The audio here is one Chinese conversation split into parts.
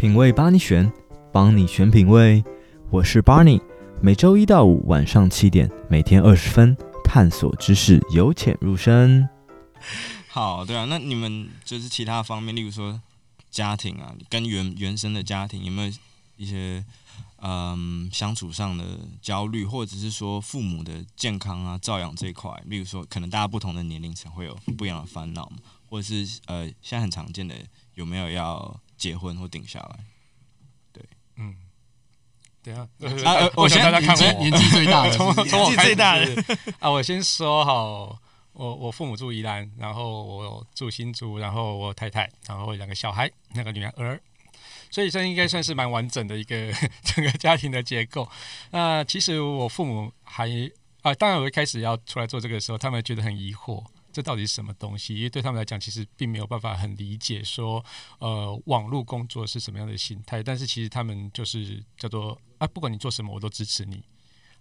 品味帮你选，帮你选品味。我是 Barney，每周一到五晚上七点，每天二十分，探索知识，由浅入深。好，对啊，那你们就是其他方面，例如说家庭啊，跟原原生的家庭有没有一些嗯相处上的焦虑，或者是说父母的健康啊、照养这一块，例如说可能大家不同的年龄层会有不一样的烦恼，或者是呃现在很常见的有没有要结婚或定下来？对，嗯，对啊，啊我先大家看我。年纪最大的，从从我最大的。啊，我先说好，我我父母住宜兰，然后我住新竹，然后我太太，然后两个小孩，那个女儿，所以这应该算是蛮完整的一个 整个家庭的结构。那其实我父母还啊，当然我一开始要出来做这个的时候，他们觉得很疑惑。这到底是什么东西？因为对他们来讲，其实并没有办法很理解说，呃，网络工作是什么样的心态。但是其实他们就是叫做啊，不管你做什么，我都支持你。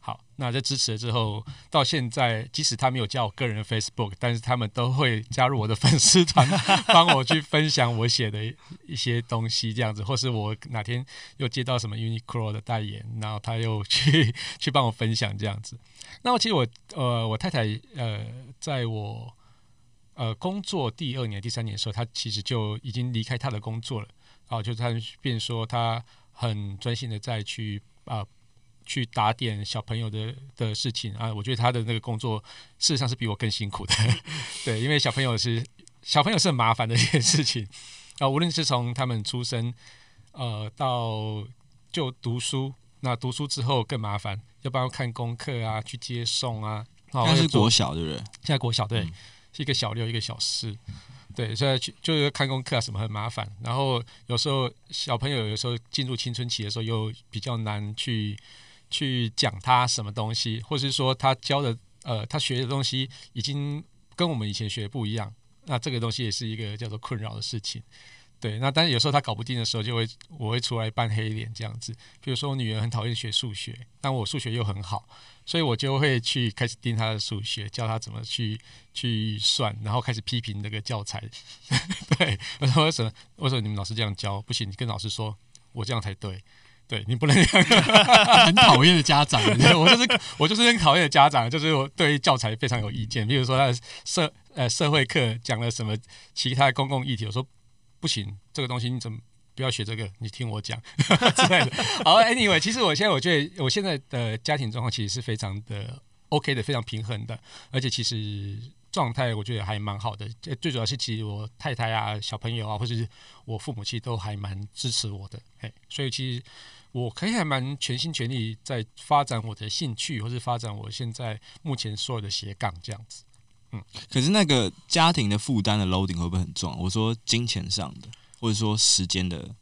好，那在支持了之后，到现在，即使他没有加我个人的 Facebook，但是他们都会加入我的粉丝团，帮我去分享我写的一些东西，这样子，或是我哪天又接到什么 Uniqlo 的代言，然后他又去 去帮我分享这样子。那么其实我呃，我太太呃，在我呃，工作第二年、第三年的时候，他其实就已经离开他的工作了。然后就他便说，他很专心的在去啊、呃，去打点小朋友的的事情啊。我觉得他的那个工作事实上是比我更辛苦的，对，因为小朋友是小朋友是很麻烦的一件事情啊。无论是从他们出生呃到就读书，那读书之后更麻烦，要帮他看功课啊，去接送啊。那是国小对不对？现在国小对。嗯一个小六，一个小四，对，所以去就是看功课啊什么很麻烦。然后有时候小朋友有时候进入青春期的时候，又比较难去去讲他什么东西，或是说他教的呃他学的东西已经跟我们以前学的不一样，那这个东西也是一个叫做困扰的事情。对，那但是有时候他搞不定的时候，就会我会出来扮黑脸这样子。比如说我女儿很讨厌学数学，但我数学又很好。所以我就会去开始盯他的数学，教他怎么去去算，然后开始批评那个教材。对，我说为什么？为什么你们老师这样教不行？你跟老师说，我这样才对。对，你不能这样。很讨厌的家长，我就是我就是很讨厌的家长，就是我对教材非常有意见。比如说他的社呃社会课讲了什么其他公共议题，我说不行，这个东西你怎么？不要学这个，你听我讲 之类的。好，Anyway，其实我现在我觉得我现在的家庭状况其实是非常的 OK 的，非常平衡的，而且其实状态我觉得还蛮好的。最主要是其实我太太啊、小朋友啊，或者是我父母亲都还蛮支持我的。嘿，所以其实我可以还蛮全心全力在发展我的兴趣，或是发展我现在目前所有的斜杠这样子。嗯，可是那个家庭的负担的 loading 会不会很重？我说金钱上的。或者说时间的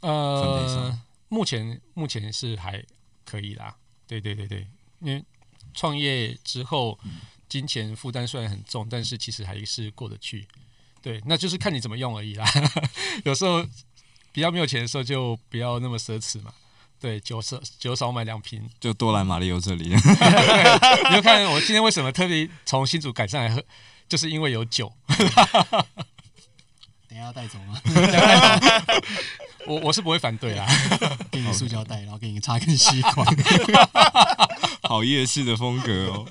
呃，目前目前是还可以啦。对对对对，因为创业之后，金钱负担虽然很重，但是其实还是过得去。对，那就是看你怎么用而已啦。有时候比较没有钱的时候，就不要那么奢侈嘛。对，酒少酒少买两瓶，就多来马力欧这里。你就看我今天为什么特别从新竹赶上来喝，就是因为有酒。等下要带走吗？我我是不会反对啦，给你塑胶袋，然后给你插根吸管，好夜市的风格哦。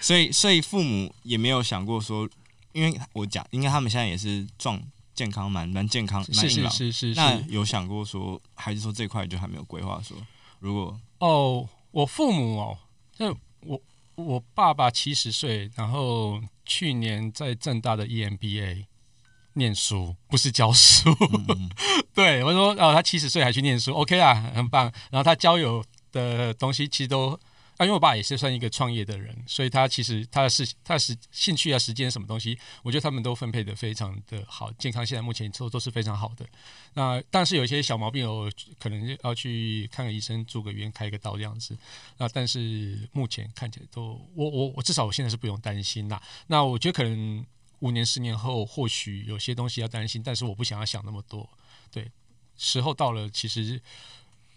所以所以父母也没有想过说，因为我讲，应该他们现在也是壮健康，蛮蛮健康，蛮硬朗。是是是是。那有想过说，还是说这块就还没有规划说，如果哦，我父母哦，就我我爸爸七十岁，然后去年在正大的 EMBA。念书不是教书，嗯、对我说哦，他七十岁还去念书，OK 啊，很棒。然后他交友的东西其实都啊，因为我爸也是算一个创业的人，所以他其实他的事、他的时兴趣啊、时间什么东西，我觉得他们都分配的非常的好，健康现在目前都都是非常好的。那但是有一些小毛病，我可能要去看个医生，住个院，开个刀这样子。那但是目前看起来都，我我我至少我现在是不用担心啦。那我觉得可能。五年、十年后，或许有些东西要担心，但是我不想要想那么多。对，时候到了，其实，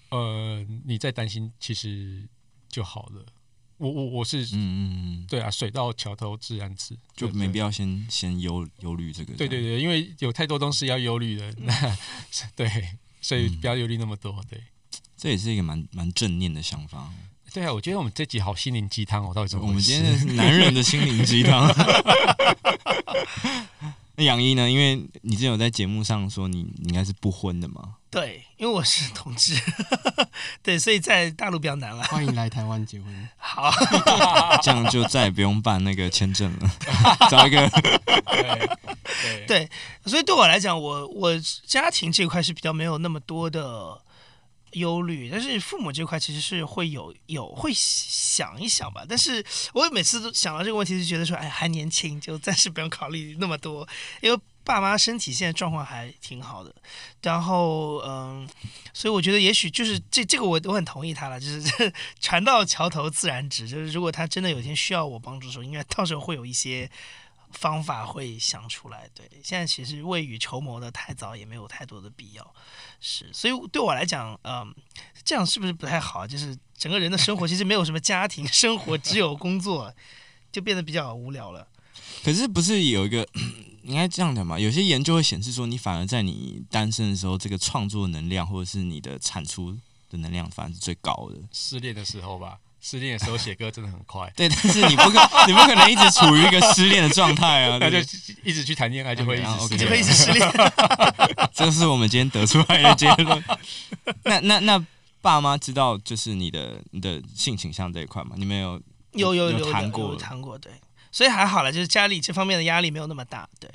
呃，你再担心，其实就好了。我我我是，嗯嗯嗯，对啊，水到桥头自然直，就没必要先先忧忧虑这个。对对对，因为有太多东西要忧虑的。那 对所以不要忧虑那么多。对，这也是一个蛮蛮正念的想法。对啊，我觉得我们这集好心灵鸡汤哦，到底怎么？我们今天是男人的心灵鸡汤。那杨一呢？因为你之前有在节目上说你，你应该是不婚的嘛？对，因为我是同志，对，所以在大陆比较难了。欢迎来台湾结婚。好，这样就再也不用办那个签证了，找一个。对，对，对，所以对我来讲，我我家庭这块是比较没有那么多的。忧虑，但是父母这块其实是会有有会想一想吧。但是我每次都想到这个问题，就觉得说，哎，还年轻，就暂时不用考虑那么多。因为爸妈身体现在状况还挺好的，然后嗯，所以我觉得也许就是这这个我我很同意他了，就是 船到桥头自然直。就是如果他真的有一天需要我帮助的时候，应该到时候会有一些。方法会想出来，对，现在其实未雨绸缪的太早也没有太多的必要，是，所以对我来讲，嗯，这样是不是不太好？就是整个人的生活 其实没有什么家庭 生活，只有工作，就变得比较无聊了。可是不是有一个 应该这样讲嘛？有些研究会显示说，你反而在你单身的时候，这个创作能量或者是你的产出的能量，反而是最高的。失恋的时候吧。失恋的时候写歌真的很快，对，但是你不可你不可能一直处于一个失恋的状态啊，那就一直去谈恋爱就会一直失恋，就会一直失恋。这是我们今天得出来的结论。那那那爸妈知道就是你的你的性倾向这一块吗？你们有有有有谈过谈过，对，所以还好了，就是家里这方面的压力没有那么大，对。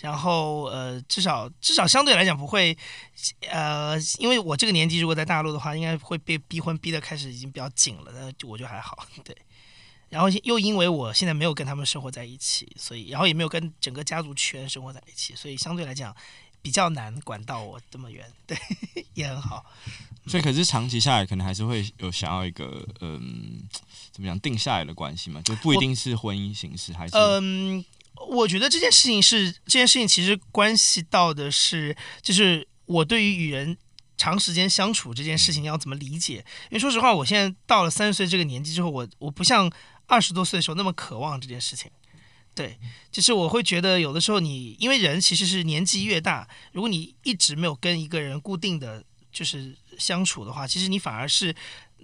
然后呃，至少至少相对来讲不会，呃，因为我这个年纪如果在大陆的话，应该会被逼婚逼得开始已经比较紧了，那就我就还好，对。然后又因为我现在没有跟他们生活在一起，所以然后也没有跟整个家族全生活在一起，所以相对来讲比较难管到我这么远，对，也很好。所以可是长期下来，可能还是会有想要一个嗯，怎么讲定下来的关系嘛，就不一定是婚姻形式，还是嗯。我觉得这件事情是这件事情，其实关系到的是，就是我对于与人长时间相处这件事情要怎么理解。因为说实话，我现在到了三十岁这个年纪之后，我我不像二十多岁的时候那么渴望这件事情。对，就是我会觉得有的时候你，因为人其实是年纪越大，如果你一直没有跟一个人固定的就是相处的话，其实你反而是。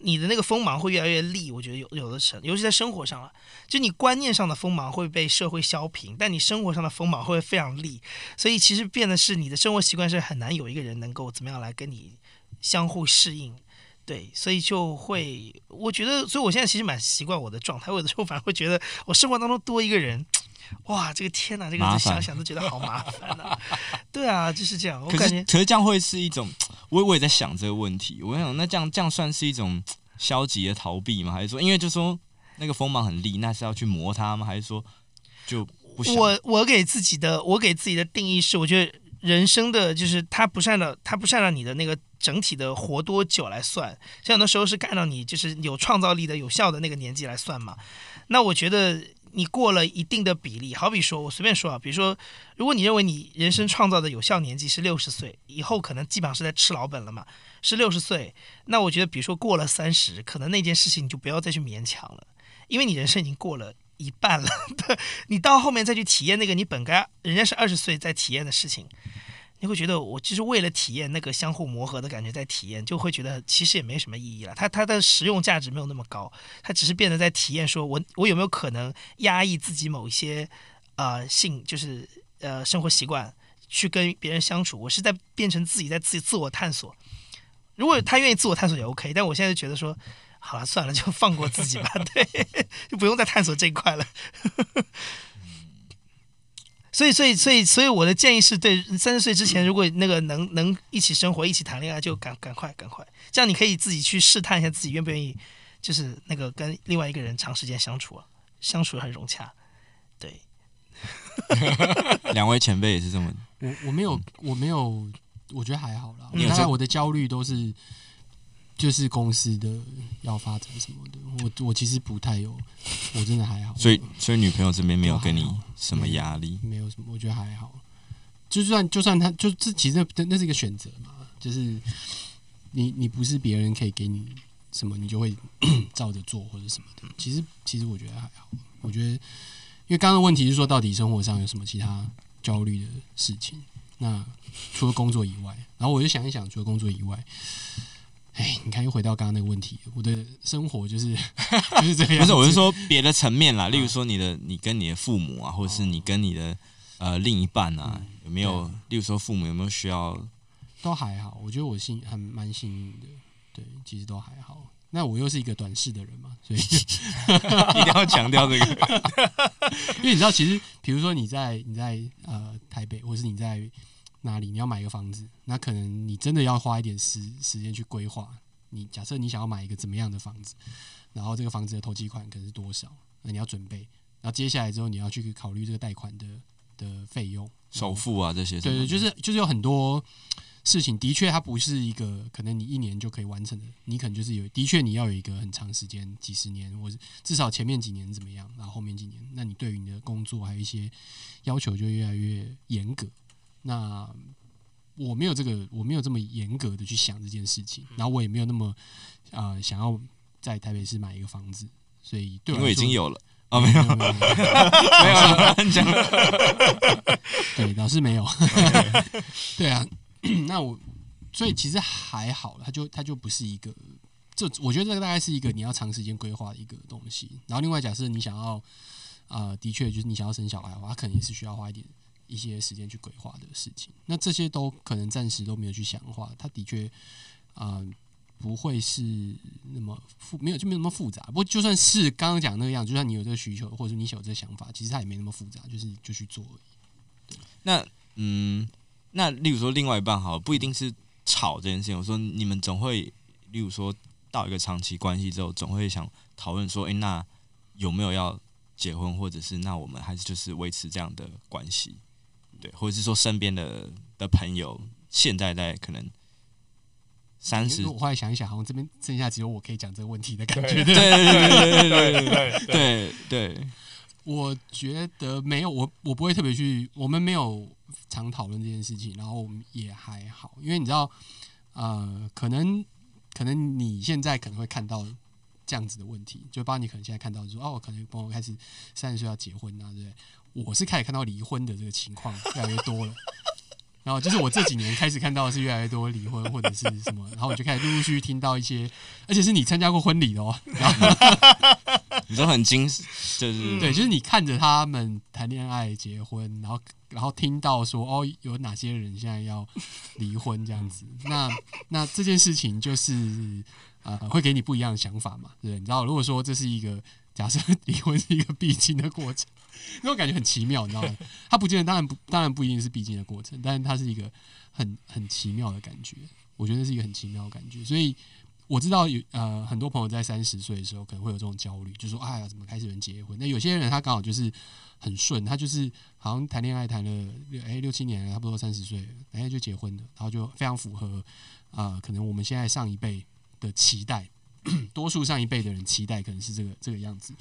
你的那个锋芒会越来越利，我觉得有有的成，尤其在生活上了，就你观念上的锋芒会被社会削平，但你生活上的锋芒会非常利，所以其实变的是你的生活习惯是很难有一个人能够怎么样来跟你相互适应，对，所以就会我觉得，所以我现在其实蛮习惯我的状态，我有的时候反而会觉得我生活当中多一个人，哇，这个天哪，这个想想都觉得好麻烦啊，对啊，就是这样，我感觉，可是这样会是一种。我我也在想这个问题，我想那这样这样算是一种消极的逃避吗？还是说，因为就说那个锋芒很利，那是要去磨它吗？还是说就不想？我我给自己的我给自己的定义是，我觉得人生的就是它不是按照它不是按照你的那个整体的活多久来算，像很多时候是干到你就是有创造力的有效的那个年纪来算嘛。那我觉得。你过了一定的比例，好比说，我随便说啊，比如说，如果你认为你人生创造的有效年纪是六十岁，以后可能基本上是在吃老本了嘛，是六十岁，那我觉得，比如说过了三十，可能那件事情你就不要再去勉强了，因为你人生已经过了一半了，对，你到后面再去体验那个你本该人家是二十岁在体验的事情。你会觉得我就是为了体验那个相互磨合的感觉在体验，就会觉得其实也没什么意义了。它它的实用价值没有那么高，它只是变得在体验，说我我有没有可能压抑自己某一些呃性，就是呃生活习惯去跟别人相处。我是在变成自己在自己自我探索。如果他愿意自我探索也 OK，但我现在就觉得说，好了算了，就放过自己吧，对，就不用再探索这一块了。所以，所以，所以，所以，我的建议是对三十岁之前，如果那个能能一起生活、一起谈恋爱，就赶赶快、赶快，这样你可以自己去试探一下自己愿不愿意，就是那个跟另外一个人长时间相处啊，相处很融洽。对，两位前辈也是这么。我我没有我没有，我觉得还好啦。大概我的焦虑都是。就是公司的要发展什么的，我我其实不太有，我真的还好。所以所以女朋友这边没有给你什么压力？没有什么，我觉得还好。就算就算他就这其实那那是一个选择嘛，就是你你不是别人可以给你什么，你就会 照着做或者什么的。其实其实我觉得还好。我觉得因为刚刚的问题是说，到底生活上有什么其他焦虑的事情？那除了工作以外，然后我就想一想，除了工作以外，哎，你看又回到刚刚那个问题，我的生活就是 就是这样。不是，我是说别的层面啦，例如说你的你跟你的父母啊，或者是你跟你的呃另一半啊，有没有？例如说父母有没有需要？都还好，我觉得我幸很蛮幸运的，对，其实都还好。那我又是一个短视的人嘛，所以 一定要强调这个，因为你知道，其实比如说你在你在呃台北，或是你在哪里，你要买一个房子，那可能你真的要花一点时时间去规划。你假设你想要买一个怎么样的房子，然后这个房子的投机款可能是多少，那你要准备，然后接下来之后你要去考虑这个贷款的的费用、首付啊这些。对对，就是就是有很多。事情的确，它不是一个可能你一年就可以完成的，你可能就是有的确你要有一个很长时间，几十年，或者至少前面几年怎么样，然后后面几年，那你对于你的工作还有一些要求就越来越严格。那我没有这个，我没有这么严格的去想这件事情，然后我也没有那么啊、呃、想要在台北市买一个房子，所以对我，因为已经有了啊、哦，没有没有没有讲，对，老师没有，对啊。那我，所以其实还好了，它就它就不是一个，这我觉得这个大概是一个你要长时间规划的一个东西。然后另外假设你想要，啊、呃，的确就是你想要生小孩的话，它可能也是需要花一点一些时间去规划的事情。那这些都可能暂时都没有去想的话，它的确啊、不会是那么复，没有就没有那么复杂。不过就算是刚刚讲那个样，就算你有这个需求，或者你有这个想法，其实它也没那么复杂，就是就去做而已。对，那嗯。那例如说，另外一半好，不一定是吵这件事情。我说你们总会，例如说到一个长期关系之后，总会想讨论说，哎，那有没有要结婚，或者是那我们还是就是维持这样的关系，对，或者是说身边的的朋友，现在在可能三十，我后来想一想，好像这边剩下只有我可以讲这个问题的感觉，对对对对对对对对，我觉得没有，我我不会特别去，我们没有常讨论这件事情，然后也还好，因为你知道，呃，可能可能你现在可能会看到。这样子的问题，就包括你可能现在看到说，哦，我可能朋友开始三十岁要结婚啊，对不对？我是开始看到离婚的这个情况 越来越多了。然后就是我这几年开始看到的是越来越多离婚或者是什么，然后我就开始陆陆续续听到一些，而且是你参加过婚礼的哦，然 后你说很惊，就是对，就是你看着他们谈恋爱结婚，然后然后听到说哦有哪些人现在要离婚这样子，那那这件事情就是呃会给你不一样的想法嘛，对，你知道如果说这是一个假设 离婚是一个必经的过程。那种感觉很奇妙，你知道吗？它不见得，当然不，当然不一定是必经的过程，但是它是一个很很奇妙的感觉。我觉得是一个很奇妙的感觉。所以我知道有呃很多朋友在三十岁的时候可能会有这种焦虑，就说哎呀，怎么开始有人结婚？那有些人他刚好就是很顺，他就是好像谈恋爱谈了六哎六七年了，差不多三十岁了，哎就结婚了，然后就非常符合啊、呃，可能我们现在上一辈的期待，多数上一辈的人期待可能是这个这个样子。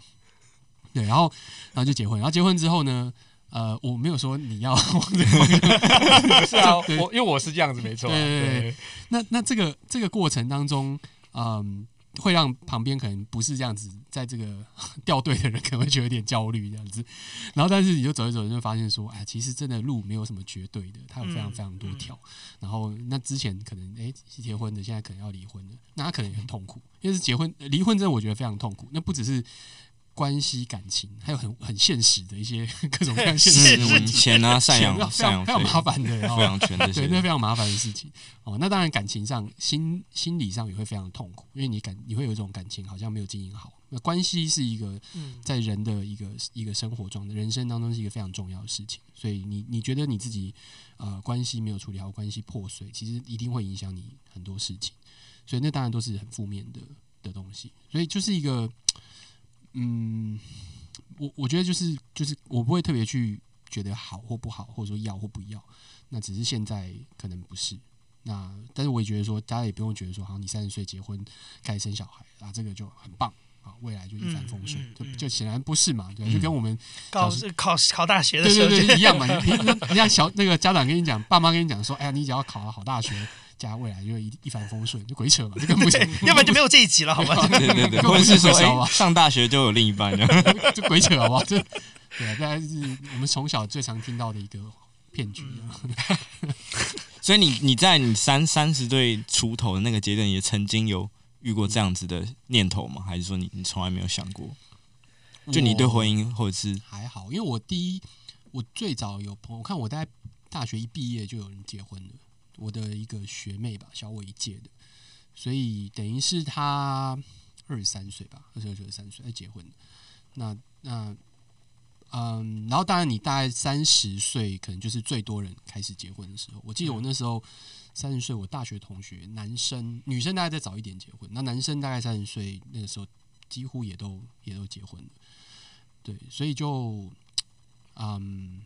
对，然后，然后就结婚。然后结婚之后呢，呃，我没有说你要是啊，我因为我是这样子，没错。对对对。那那这个这个过程当中，嗯，会让旁边可能不是这样子，在这个 掉队的人可能会觉得有点焦虑这样子。然后，但是你就走一走，就会发现说，哎，其实真的路没有什么绝对的，它有非常非常多条。然后，那之前可能哎是结婚的，现在可能要离婚的，那他可能也很痛苦，因为是结婚离婚，真的我觉得非常痛苦。那不只是。关系感情还有很很现实的一些 各种各样现 实的问题，钱啊、赡养、赡养非常麻烦的，抚养权这些，对，那非常麻烦的事情。哦，那当然感情上、心心理上也会非常痛苦，因为你感你会有一种感情好像没有经营好。那关系是一个在人的一个一个生活中的人生当中是一个非常重要的事情，所以你你觉得你自己呃关系没有处理好，关系破碎，其实一定会影响你很多事情。所以那当然都是很负面的的东西。所以就是一个。嗯，我我觉得就是就是我不会特别去觉得好或不好，或者说要或不要，那只是现在可能不是。那但是我也觉得说，大家也不用觉得说，好像你三十岁结婚开始生小孩啊，这个就很棒啊，未来就一帆风顺，嗯嗯嗯、就就显然不是嘛，对，就跟我们考考考大学的时候对对对一样嘛。你你像小那个家长跟你讲，爸妈跟你讲说，哎呀，你只要考了好大学。家未来就会一一帆风顺，就鬼扯嘛，这个不行，要不然就没有这一集了，好吧？对对对，或者 是说，哎，上大学就有另一半，了就鬼扯好不好？这对啊，大概是我们从小最常听到的一个骗局啊。嗯、所以你你在你三三十岁出头的那个阶段，也曾经有遇过这样子的念头吗？还是说你你从来没有想过？就你对婚姻或者是还好，因为我第一，我最早有朋友，我看我在大学一毕业就有人结婚了，我的一个学妹吧，小我一届的，所以等于是她二十三岁吧，二十二、二十三岁才结婚。那那嗯，然后当然你大概三十岁，可能就是最多人开始结婚的时候。我记得我那时候三十岁，我大学同学男生、女生大概再早一点结婚，那男生大概三十岁那个时候几乎也都也都结婚了。对，所以就，嗯，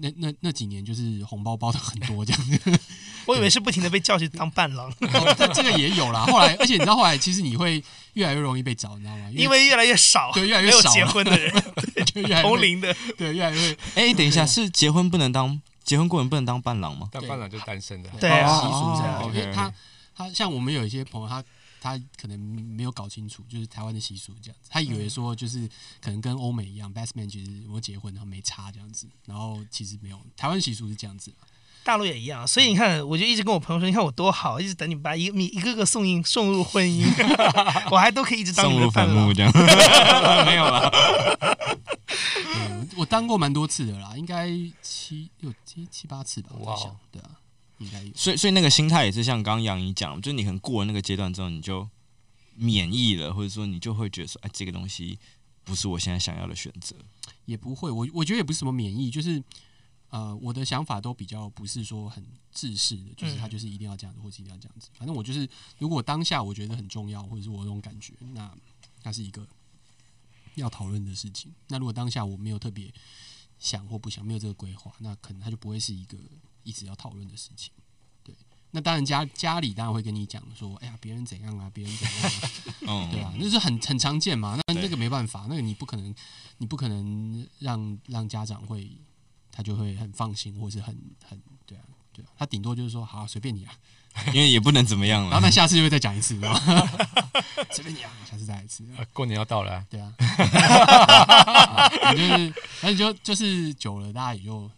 那那那几年就是红包包的很多这样子。我以为是不停的被叫去当伴郎，哦，这个也有啦。后来，而且你知道后来，其实你会越来越容易被找，你知道吗？因为，越来越少，对，越来越少结婚的人，就越来越同龄的，对，越来越。哎、欸，等一下，是结婚不能当结婚过人不能当伴郎吗？当伴郎就是单身的，对啊，习俗这样。哦、因为他他像我们有一些朋友，他。他可能没有搞清楚，就是台湾的习俗这样子。他以为说就是可能跟欧美一样，best man 其实我结婚然后没差这样子，然后其实没有。台湾习俗是这样子，大陆也一样。所以你看，我就一直跟我朋友说，你看我多好，一直等你们把一一个个送进送入婚姻，我还都可以一直当你的伴郎这样。没有了 嗯，我当过蛮多次的啦，应该七六七七八次吧。我想，对啊。所以，所以那个心态也是像刚刚杨怡讲，就是你可能过了那个阶段之后，你就免疫了，或者说你就会觉得说，哎，这个东西不是我现在想要的选择。也不会，我我觉得也不是什么免疫，就是呃，我的想法都比较不是说很制式的，就是他就是一定要这样子，或者一定要这样子。反正我就是，如果当下我觉得很重要，或者是我有这种感觉，那那是一个要讨论的事情。那如果当下我没有特别想或不想，没有这个规划，那可能他就不会是一个。一直要讨论的事情，对，那当然家家里当然会跟你讲说，哎呀，别人怎样啊，别人怎样啊，对啊，那是很很常见嘛，那那个没办法，那个你不可能，你不可能让让家长会，他就会很放心，或是很很对啊，对啊，他顶多就是说，好，随便你啊，因为也不能怎么样 了，然后那下次就会再讲一次，是吧？随便你啊，下次再来一次，啊，过年要到了，啊，对啊，啊就是，那你就就是久了，大家也就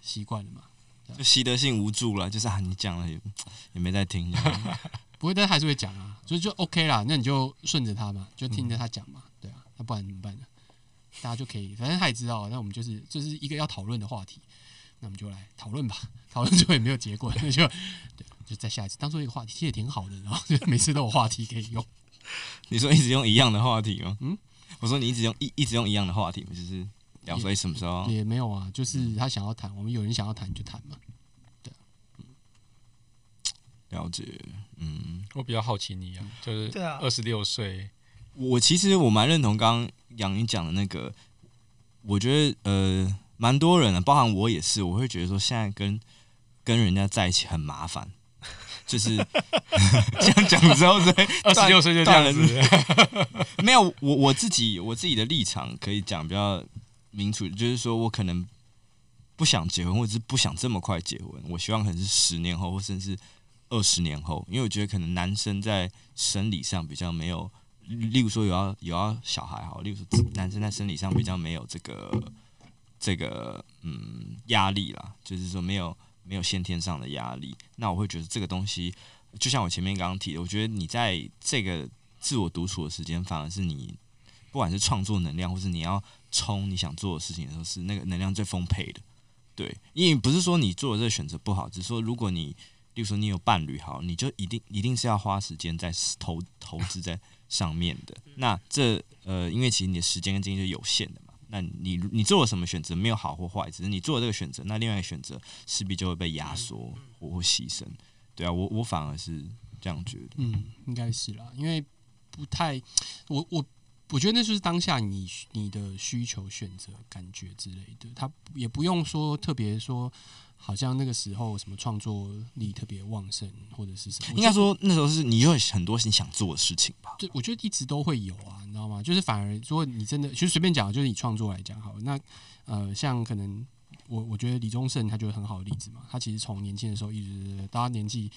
习惯了嘛。就习得性无助了，就是啊，你讲了也也没在听，不会，但还是会讲啊，所以就 OK 啦，那你就顺着他嘛，就听着他讲嘛，对啊，那不然怎么办呢？大家就可以，反正他也知道，那我们就是这、就是一个要讨论的话题，那我们就来讨论吧，讨论最后也没有结果，那就对，就再下一次当做一个话题，其实也挺好的，然后就每次都有话题可以用。你说一直用一样的话题吗？嗯，我说你一直用一一直用一样的话题，就是。聊所以什么时候也，也没有啊，就是他想要谈，我们有人想要谈就谈嘛。对，嗯，了解。嗯，我比较好奇你啊，就是对啊，二十六岁，我其实我蛮认同刚刚杨云讲的那个，我觉得呃，蛮多人的，包含我也是，我会觉得说现在跟跟人家在一起很麻烦，就是 这样讲之后，二十六岁就这样子，没有我我自己我自己的立场可以讲比较。明处就是说，我可能不想结婚，或者是不想这么快结婚。我希望可能是十年后，或甚至二十年后，因为我觉得可能男生在生理上比较没有，例如说有要有要小孩哈，例如说男生在生理上比较没有这个这个嗯压力啦，就是说没有没有先天上的压力。那我会觉得这个东西，就像我前面刚刚提的，我觉得你在这个自我独处的时间，反而是你不管是创作能量，或是你要。冲你想做的事情的时候，是那个能量最丰沛的，对，因为不是说你做的这个选择不好，只是说如果你，例如说你有伴侣，好，你就一定一定是要花时间在投投资在上面的。那这呃，因为其实你的时间跟精力是有限的嘛，那你你做了什么选择没有好或坏，只是你做了这个选择，那另外一个选择势必就会被压缩或或牺牲。对啊，我我反而是这样觉得，嗯，应该是啦，因为不太，我我。我觉得那就是当下你你的需求、选择、感觉之类的，他也不用说特别说，好像那个时候什么创作力特别旺盛或者是什么。应该说那时候是你有很多你想做的事情吧？对，我觉得一直都会有啊，你知道吗？就是反而如果你真的，其实随便讲，就是以创作来讲好了，那呃，像可能我我觉得李宗盛他就是很好的例子嘛，他其实从年轻的时候一直到他年纪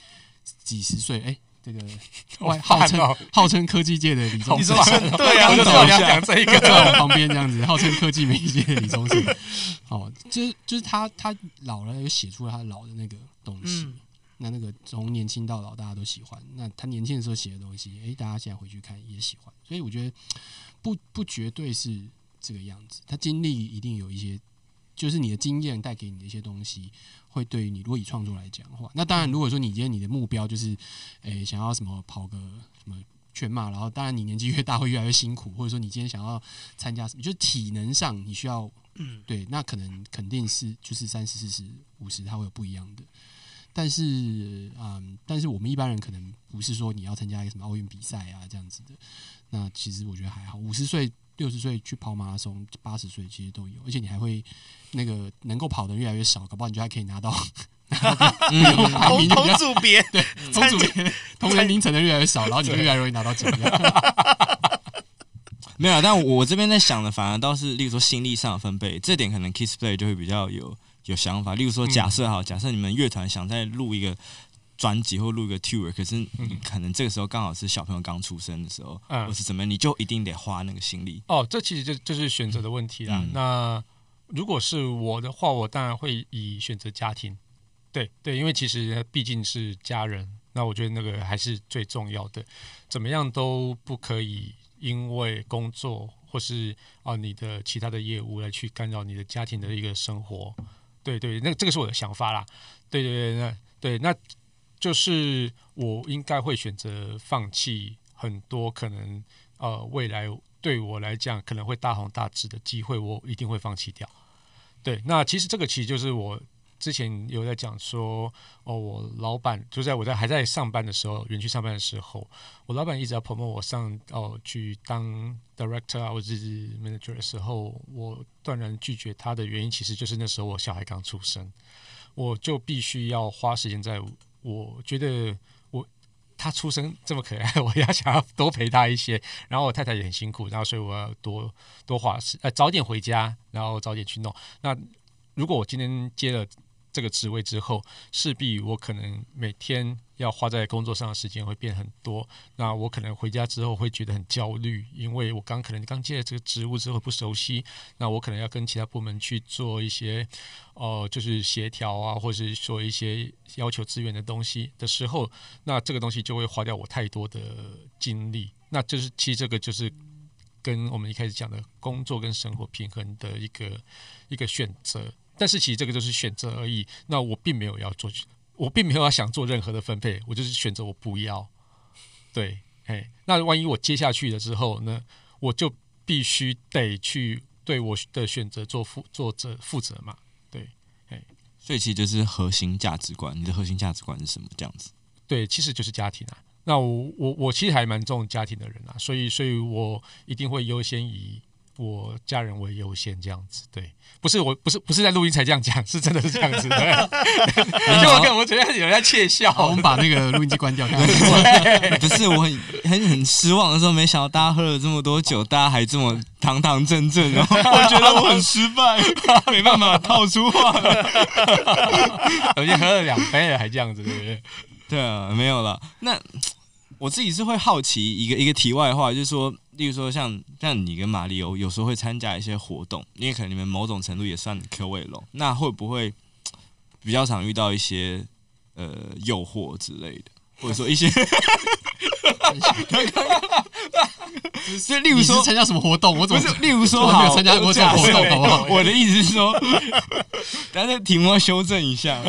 几十岁，哎、欸。这个 外号称号称科技界的李宗盛，对啊，我就知道你要讲这一个，在我旁边这样子，号称科技媒体界的李宗盛。哦，就是就是他他老了，有写出了他老的那个东西。嗯、那那个从年轻到老，大家都喜欢。那他年轻的时候写的东西，哎，大家现在回去看也喜欢。所以我觉得不不绝对是这个样子，他经历一定有一些。就是你的经验带给你的一些东西，会对于你如果以创作来讲的话，那当然如果说你今天你的目标就是，诶、欸、想要什么跑个什么全马，然后当然你年纪越大会越来越辛苦，或者说你今天想要参加什么，就是体能上你需要，嗯，对，那可能肯定是就是三十、四十、五十，它会有不一样的。但是，嗯，但是我们一般人可能不是说你要参加一个什么奥运比赛啊这样子的。那其实我觉得还好，五十岁。六十岁去跑马拉松，八十岁其实都有，而且你还会那个能够跑的越来越少，搞不好你就还可以拿到 同同组别，对，同组别同年龄层的越来越少，然后你就越来越容易拿到奖。没有，但我这边在想的反而倒是，例如说心力上的分配，这点可能 Kissplay 就会比较有有想法。例如说，假设哈，假设你们乐团想再录一个。专辑或录个 tour，可是你可能这个时候刚好是小朋友刚出生的时候，嗯、或是怎么，你就一定得花那个心力。哦，这其实就就是选择的问题啦。嗯、那如果是我的话，我当然会以选择家庭。对对，因为其实毕竟是家人，那我觉得那个还是最重要的。怎么样都不可以因为工作或是啊你的其他的业务来去干扰你的家庭的一个生活。对对，那这个是我的想法啦。对对对，那对那。就是我应该会选择放弃很多可能呃未来对我来讲可能会大红大紫的机会，我一定会放弃掉。对，那其实这个其实就是我之前有在讲说哦，我老板就在我在还在上班的时候，园区上班的时候，我老板一直要 promote 我上哦去当 director 啊或者是 manager 的时候，我断然拒绝他的原因，其实就是那时候我小孩刚出生，我就必须要花时间在。我觉得我他出生这么可爱，我要想要多陪他一些。然后我太太也很辛苦，然后所以我要多多花时呃早点回家，然后早点去弄。那如果我今天接了。这个职位之后，势必我可能每天要花在工作上的时间会变很多。那我可能回家之后会觉得很焦虑，因为我刚可能刚接了这个职务之后不熟悉。那我可能要跟其他部门去做一些，呃，就是协调啊，或者是说一些要求资源的东西的时候，那这个东西就会花掉我太多的精力。那就是其实这个就是跟我们一开始讲的工作跟生活平衡的一个一个选择。但是其实这个就是选择而已。那我并没有要做，我并没有要想做任何的分配，我就是选择我不要。对，哎，那万一我接下去了之后呢，我就必须得去对我的选择做负做责负责嘛。对，哎，所以其实就是核心价值观。你的核心价值观是什么？这样子？对，其实就是家庭啊。那我我我其实还蛮重家庭的人啊，所以所以我一定会优先以。我家人为优先，这样子对，不是我不是不是在录音才这样讲，是真的是这样子。对，结果跟我觉得有人在窃笑。我们把那个录音机关掉。不是我很很很失望的时候，没想到大家喝了这么多酒，大家还这么堂堂正正，然后我觉得我很失败，没办法套出话。我已经喝了两杯了，还这样子，对不对？对啊，没有了。那我自己是会好奇一个一个题外话，就是说。例如说像，像像你跟马里欧有时候会参加一些活动，因为可能你们某种程度也算 KOL，那会不会比较常遇到一些呃诱惑之类的，或者说一些，就例如说参加什么活动，我怎么不是？例如说我没有参加过什么活动，好不好？我的意思是说，但是题目要修正一下，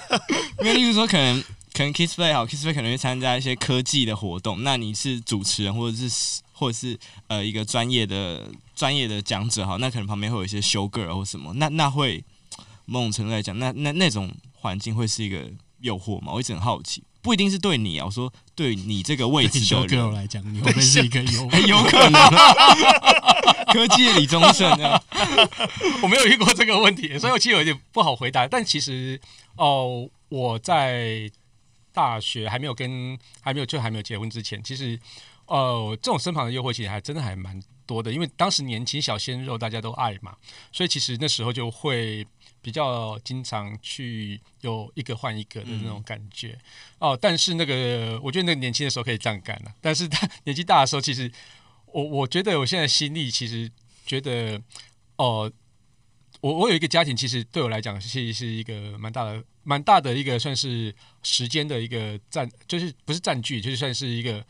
因为例如说可能。可能 Kissplay 好，Kissplay 可能会参加一些科技的活动。那你是主持人，或者是或者是呃一个专业的专业的讲者哈，那可能旁边会有一些 show girl 或什么。那那会某种程度来讲，那那那种环境会是一个诱惑吗？我一直很好奇，不一定是对你啊，我说对你这个位置的 show girl 来讲，你会不会是一个诱惑？有可能，科技的李宗盛啊，我没有遇过这个问题，所以我其实有点不好回答。但其实哦，我在。大学还没有跟还没有就还没有结婚之前，其实，呃，这种身旁的诱惑其实还真的还蛮多的，因为当时年轻小鲜肉大家都爱嘛，所以其实那时候就会比较经常去有一个换一个的那种感觉、嗯、哦。但是那个，我觉得那个年轻的时候可以这样干了。但是他年纪大的时候，其实我我觉得我现在心里其实觉得哦，我我有一个家庭，其实对我来讲是是一个蛮大的、蛮大的一个算是时间的一个占，就是不是占据，就是算是一个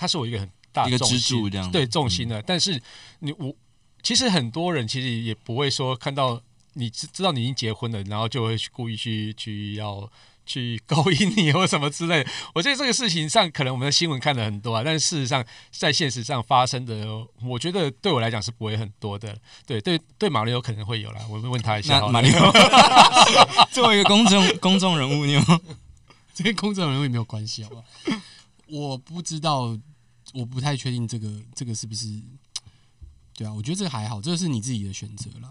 他他是我一个很大的一个支柱这样，对重心的。嗯、但是你我。其实很多人其实也不会说看到你知知道你已经结婚了，然后就会去故意去去要去勾引你或什么之类的。我觉得这个事情上，可能我们的新闻看的很多啊，但是事实上在现实上发生的，我觉得对我来讲是不会很多的。对对对，马里奥可能会有啦，我会问他一下。马里奥 作为一个公众公众人物，你有 这跟公众人物也没有关系，好不好？我不知道，我不太确定这个这个是不是。对啊，我觉得这个还好，这个是你自己的选择啦。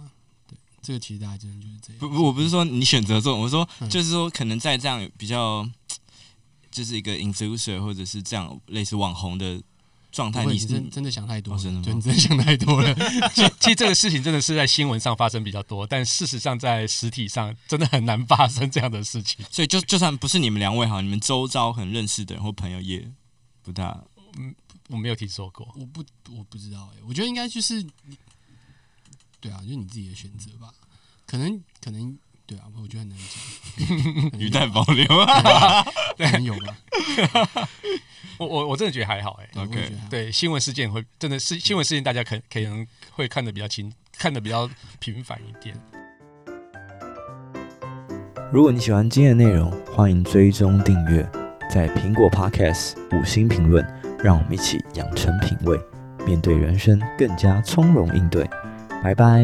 对，这个其实大家真的就是这样。不不，我不是说你选择这种，我说就是说，可能在这样比较，就是一个 influencer 或者是这样类似网红的状态，你真真的想太多了，真的，真的想太多了。其实，其实这个事情真的是在新闻上发生比较多，但事实上在实体上真的很难发生这样的事情。所以，就就算不是你们两位哈，你们周遭很认识的人或朋友也不大，嗯。我没有听说过，我不我不知道哎、欸，我觉得应该就是，对啊，就是你自己的选择吧，可能可能对啊，我觉得很难讲，语带保留，对，可能有吧。我我我真的觉得还好哎、欸、，OK，对，新闻事件会真的是新闻事件，大家可可能会看的比较清，看的比较频繁一点。如果你喜欢今天的内容，欢迎追踪订阅，在苹果 Podcast 五星评论。让我们一起养成品味，面对人生更加从容应对。拜拜。